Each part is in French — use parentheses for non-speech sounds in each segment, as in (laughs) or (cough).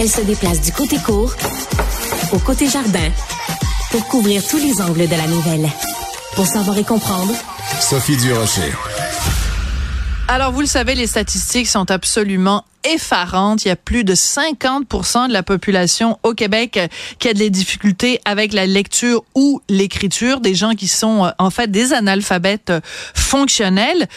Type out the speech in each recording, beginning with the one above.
Elle se déplace du côté court au côté jardin pour couvrir tous les angles de la nouvelle. Pour savoir et comprendre, Sophie Durocher. Alors, vous le savez, les statistiques sont absolument effarantes. Il y a plus de 50 de la population au Québec qui a des difficultés avec la lecture ou l'écriture, des gens qui sont euh, en fait des analphabètes euh, fonctionnels.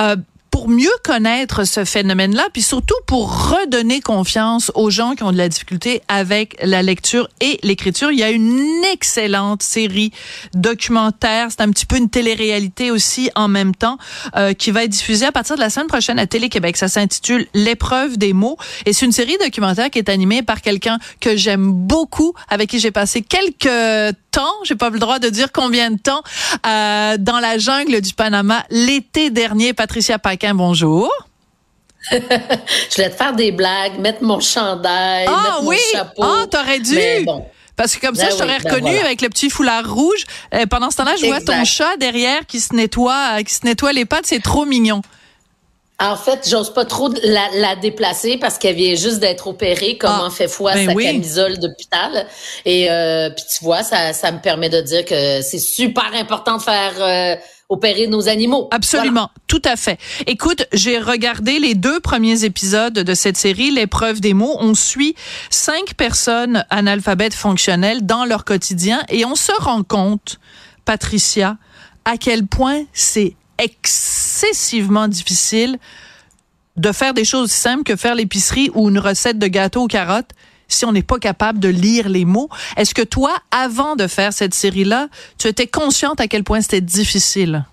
Euh, pour mieux connaître ce phénomène-là, puis surtout pour redonner confiance aux gens qui ont de la difficulté avec la lecture et l'écriture, il y a une excellente série documentaire. C'est un petit peu une télé-réalité aussi en même temps euh, qui va être diffusée à partir de la semaine prochaine à Télé-Québec. Ça s'intitule L'épreuve des mots et c'est une série documentaire qui est animée par quelqu'un que j'aime beaucoup, avec qui j'ai passé quelques temps, j'ai pas le droit de dire combien de temps, euh, dans la jungle du Panama l'été dernier. Patricia Paquin, bonjour. (laughs) je voulais te faire des blagues, mettre mon chandail, ah, mettre oui? mon chapeau. Ah, t'aurais dû. Mais bon. Parce que comme ça, Ben je t'aurais oui, ben reconnu voilà. avec le petit foulard rouge. Euh, pendant ce temps-là, je vois Exact. ton chat derrière qui se nettoie, euh, qui se nettoie les pattes. C'est trop mignon. En fait, j'ose pas trop la, la déplacer parce qu'elle vient juste d'être opérée, comme Ah, en fait foi ben sa oui. camisole d'hôpital. Et euh, puis tu vois, ça, ça me permet de dire que c'est super important de faire euh, opérer nos animaux. Absolument, tout à fait. Écoute, j'ai regardé les deux premiers épisodes de cette série, l'épreuve des mots. On suit cinq personnes analphabètes fonctionnelles dans leur quotidien et on se rend compte, Patricia, à quel point c'est excessivement difficile de faire des choses simples que faire l'épicerie ou une recette de gâteau aux carottes si on n'est pas capable de lire les mots. Est-ce que toi, avant de faire cette série-là, tu étais consciente à quel point c'était difficile?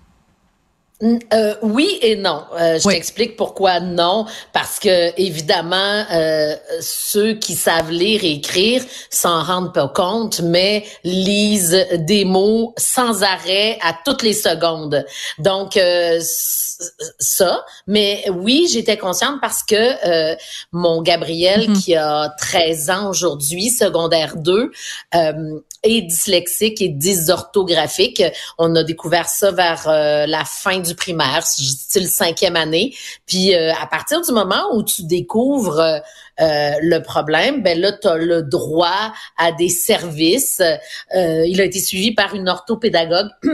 Euh, oui et non. Euh, je Oui. t'explique pourquoi non. Parce que évidemment, euh, ceux qui savent lire et écrire s'en rendent pas compte, mais lisent des mots sans arrêt à toutes les secondes. Donc euh, ça. Mais oui, j'étais consciente parce que euh, mon Gabriel, Mhm. qui a 13 ans aujourd'hui, secondaire 2, est dyslexique et dysorthographique. On a découvert ça vers euh, la fin du primaire, style cinquième année. Puis euh, à partir du moment où tu découvres euh, le problème, ben là, tu as le droit à des services. Euh, il a été suivi par une orthopédagogue. (clears throat)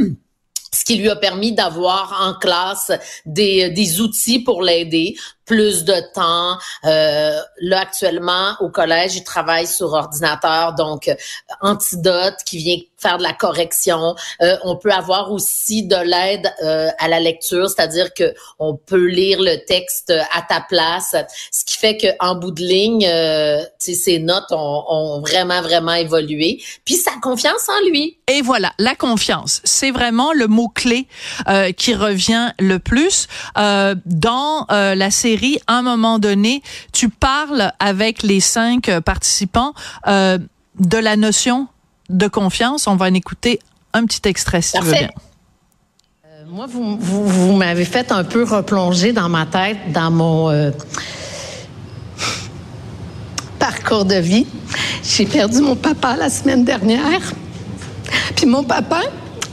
ce qui lui a permis d'avoir en classe des, des outils pour l'aider, plus de temps. Euh, là, actuellement, au collège, il travaille sur ordinateur, donc euh, Antidote qui vient faire de la correction. Euh, on peut avoir aussi de l'aide euh, à la lecture, c'est-à-dire que on peut lire le texte à ta place, ce qui fait que en bout de ligne, euh, ses notes ont, ont vraiment, vraiment évolué. Puis sa confiance en lui. Et voilà, la confiance, c'est vraiment le mot clé qui revient le plus dans la série. À un moment donné, tu parles avec les cinq euh, participants euh, de la notion de confiance. On va en écouter un petit extrait si tu veux bien. Euh, Moi, vous, vous, vous m'avez fait un peu replonger dans ma tête, dans mon euh, parcours de vie. J'ai perdu mon papa la semaine dernière. Puis mon papa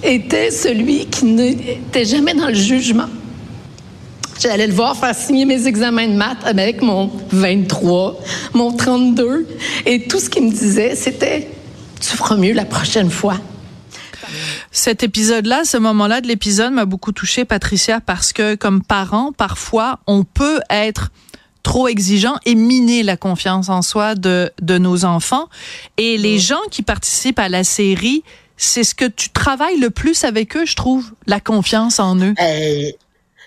était celui qui n'était jamais dans le jugement. J'allais le voir faire signer mes examens de maths avec mon 23, mon 32. Et tout ce qu'il me disait, c'était Tu feras mieux la prochaine fois. Cet épisode-là, ce moment-là de l'épisode m'a beaucoup touché, Patricia, parce que comme parent, parfois, on peut être trop exigeant et miner la confiance en soi de, de nos enfants. Et les gens qui participent à la série, c'est ce que tu travailles le plus avec eux, je trouve, la confiance en eux. Euh,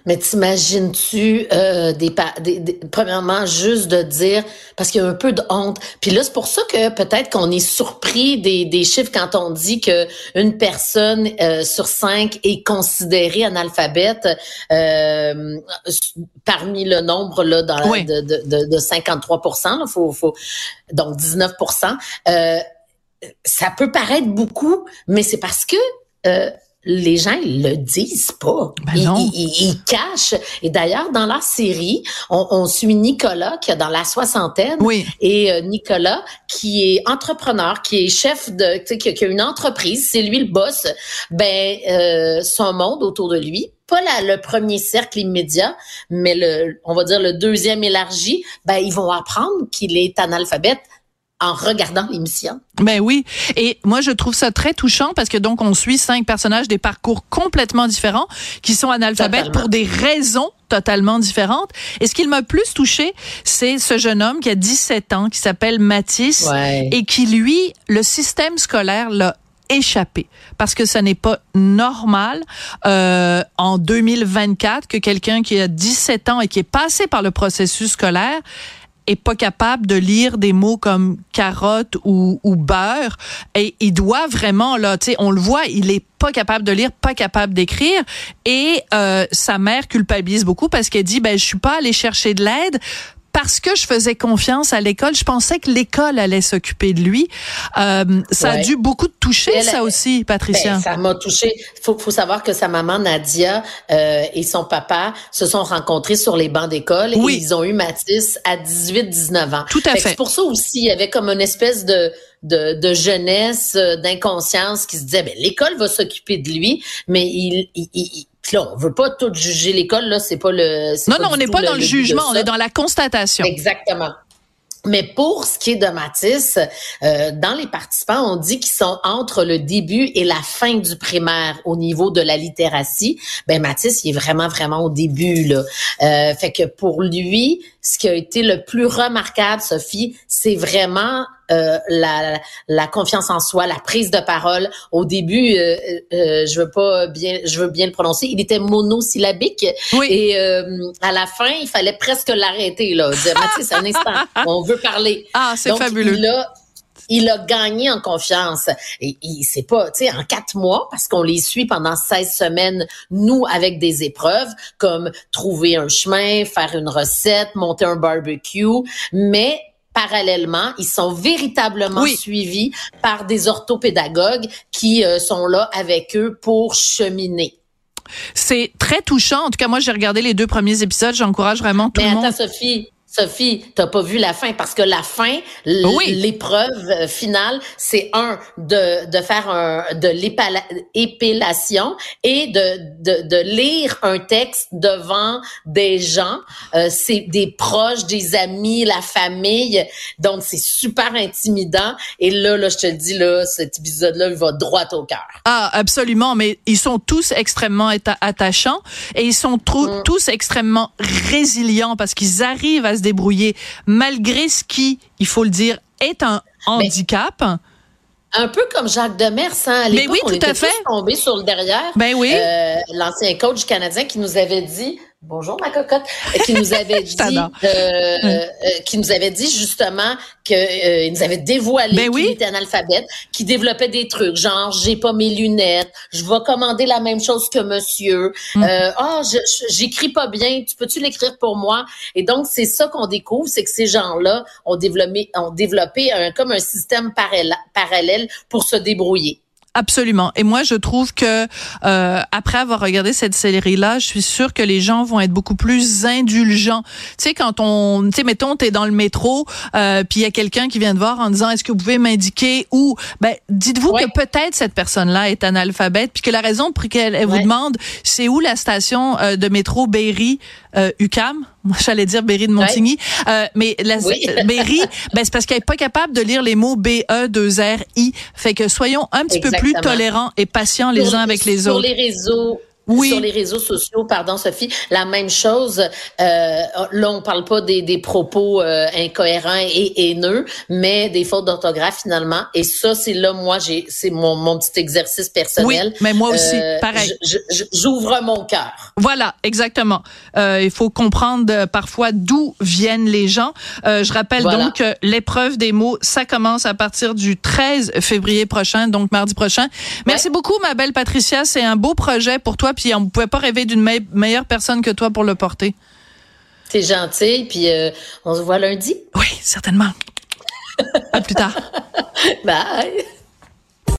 mais t'imagines-tu euh, des, des, des- premièrement juste de dire parce qu'il y a un peu de honte. Puis là c'est pour ça que peut-être qu'on est surpris des, des chiffres quand on dit que une personne euh, sur cinq est considérée analphabète euh, parmi le nombre là dans Oui. de, de, de, de 53% là, faut, faut donc 19% euh, ça peut paraître beaucoup, mais c'est parce que euh, les gens ils le disent pas. Ben ils, non. ils- ils- cachent. Et d'ailleurs, dans la série, on, on suit Nicolas qui est dans la soixantaine. Oui. Et euh, Nicolas, qui est entrepreneur, qui est chef de, tu sais, qui, a- qui a une entreprise, c'est lui le boss. Ben, euh, son monde autour de lui, pas la- le premier cercle immédiat, mais le, on va dire le deuxième élargi, ben ils vont apprendre qu'il est analphabète en regardant l'émission. Ben oui. Et moi, je trouve ça très touchant parce que donc, on suit cinq personnages des parcours complètement différents qui sont analphabètes pour des raisons totalement différentes. Et ce qui m'a plus touché, c'est ce jeune homme qui a 17 ans, qui s'appelle Mathis, et qui, lui, le système scolaire l'a échappé parce que ce n'est pas normal euh, en 2024 que quelqu'un qui a 17 ans et qui est passé par le processus scolaire est pas capable de lire des mots comme carotte ou, ou beurre. Et il doit vraiment là tu sais on le voit il est pas capable de lire pas capable d'écrire. Et euh, sa mère culpabilise beaucoup parce qu'elle dit ben je suis pas allée chercher de l'aide parce que je faisais confiance à l'école, je pensais que l'école allait s'occuper de lui. Euh, ça a dû beaucoup te toucher, ça aussi, Patricia. Ben, ça m'a touché. Faut, faut savoir que sa maman Nadia euh, et son papa se sont rencontrés sur les bancs d'école oui. et ils ont eu Mathis à 18-19 ans. Tout à fait. C'est pour ça aussi, il y avait comme une espèce de de, de jeunesse, euh, d'inconscience qui se disait, ben l'école va s'occuper de lui, mais il, il, il là, on veut pas tout juger l'école, là, c'est pas le. Non, non, on n'est pas dans le, le jugement, on est dans la constatation. Exactement. Mais pour ce qui est de Matisse, euh, dans les participants, on dit qu'ils sont entre le début et la fin du primaire au niveau de la littératie. Ben Matisse, il est vraiment vraiment au début là. Euh, fait que pour lui, ce qui a été le plus remarquable, Sophie, c'est vraiment euh, la, la, confiance en soi, la prise de parole. Au début, euh, euh, je veux pas bien, je veux bien le prononcer. Il était monosyllabique oui. et à la fin, il fallait presque l'arrêter là. Dire, Mathis, un instant, (laughs) on veut parler. Ah, c'est fabuleux. Il a, il a gagné en confiance. Et, et c'est pas, tu sais, en quatre mois, parce qu'on les suit pendant 16 semaines, nous, avec des épreuves, comme trouver un chemin, faire une recette, monter un barbecue, mais parallèlement, ils sont véritablement oui. suivis par des orthopédagogues qui euh, sont là avec eux pour cheminer. C'est très touchant. En tout cas, moi, j'ai regardé les deux premiers épisodes. J'encourage vraiment tout Mais le attends, monde. Sophie, Sophie, t'as pas vu la fin parce que la fin, l'épreuve oui. finale, c'est un de de faire un de l'épellation et de, de de lire un texte devant des gens, euh, c'est des proches, des amis, la famille. Donc c'est super intimidant et là là je te dis là cet épisode là il va droit au cœur. Ah absolument, mais ils sont tous extrêmement attachants et ils sont mm. tous extrêmement résilients parce qu'ils arrivent à se débrouiller malgré ce qui, il faut le dire, est un handicap. Mais un peu comme Jacques Demers, hein, à l'époque, oui, on tout était à fait. tous tombés sur le derrière. Ben oui. Euh, L'ancien coach canadien qui nous avait dit Bonjour ma cocotte, qui nous avait (laughs) dit, euh, euh, qui nous avait dit justement que euh, il nous avait dévoilé ben oui. qu'il était analphabète, qui développait des trucs, genre j'ai pas mes lunettes, je vais commander la même chose que monsieur, Mm. ah mm. oh, j'écris pas bien, tu peux-tu l'écrire pour moi? Et donc c'est ça qu'on découvre, c'est que ces gens-là ont développé, ont développé un, comme un système parallèle pour se débrouiller. Absolument. Et moi, je trouve que euh, après avoir regardé cette série-là, je suis sûre que les gens vont être beaucoup plus indulgents. Tu sais, quand on, tu sais, mettons, t'es dans le métro, euh, puis il y a quelqu'un qui vient te voir en disant, est-ce que vous pouvez m'indiquer où? Ben, dites-vous ouais. que peut-être cette personne-là est analphabète, puis que la raison pour laquelle elle ouais. vous demande, c'est où la station euh, de métro Berry, euh, UCAM. Moi, j'allais dire Berry de Montigny, ouais. mais la oui. (laughs) Berry, ben c'est parce qu'elle est pas capable de lire les mots B E 2 R I. Fait que soyons un petit Exactement. peu plus tolérants et patients les uns avec les autres. Sur les réseaux, oui. sur les réseaux sociaux, pardon Sophie, la même chose. Euh, là, on parle pas des, des propos euh, incohérents et haineux, mais des fautes d'orthographe finalement. Et ça, c'est là, moi, j'ai, c'est mon, mon petit exercice personnel. Oui, mais moi aussi, euh, pareil. J'ouvre mon cœur. Voilà, exactement. Euh, il faut comprendre euh, parfois d'où viennent les gens. Euh, je rappelle voilà. donc que l'épreuve des mots, ça commence à partir du 13 février prochain, donc mardi prochain. Merci ouais. beaucoup, ma belle Patricia. C'est un beau projet pour toi puis on ne pouvait pas rêver d'une me meilleure personne que toi pour le porter. C'est gentil, puis euh, on se voit lundi. Oui, certainement. à plus tard. (laughs) Bye.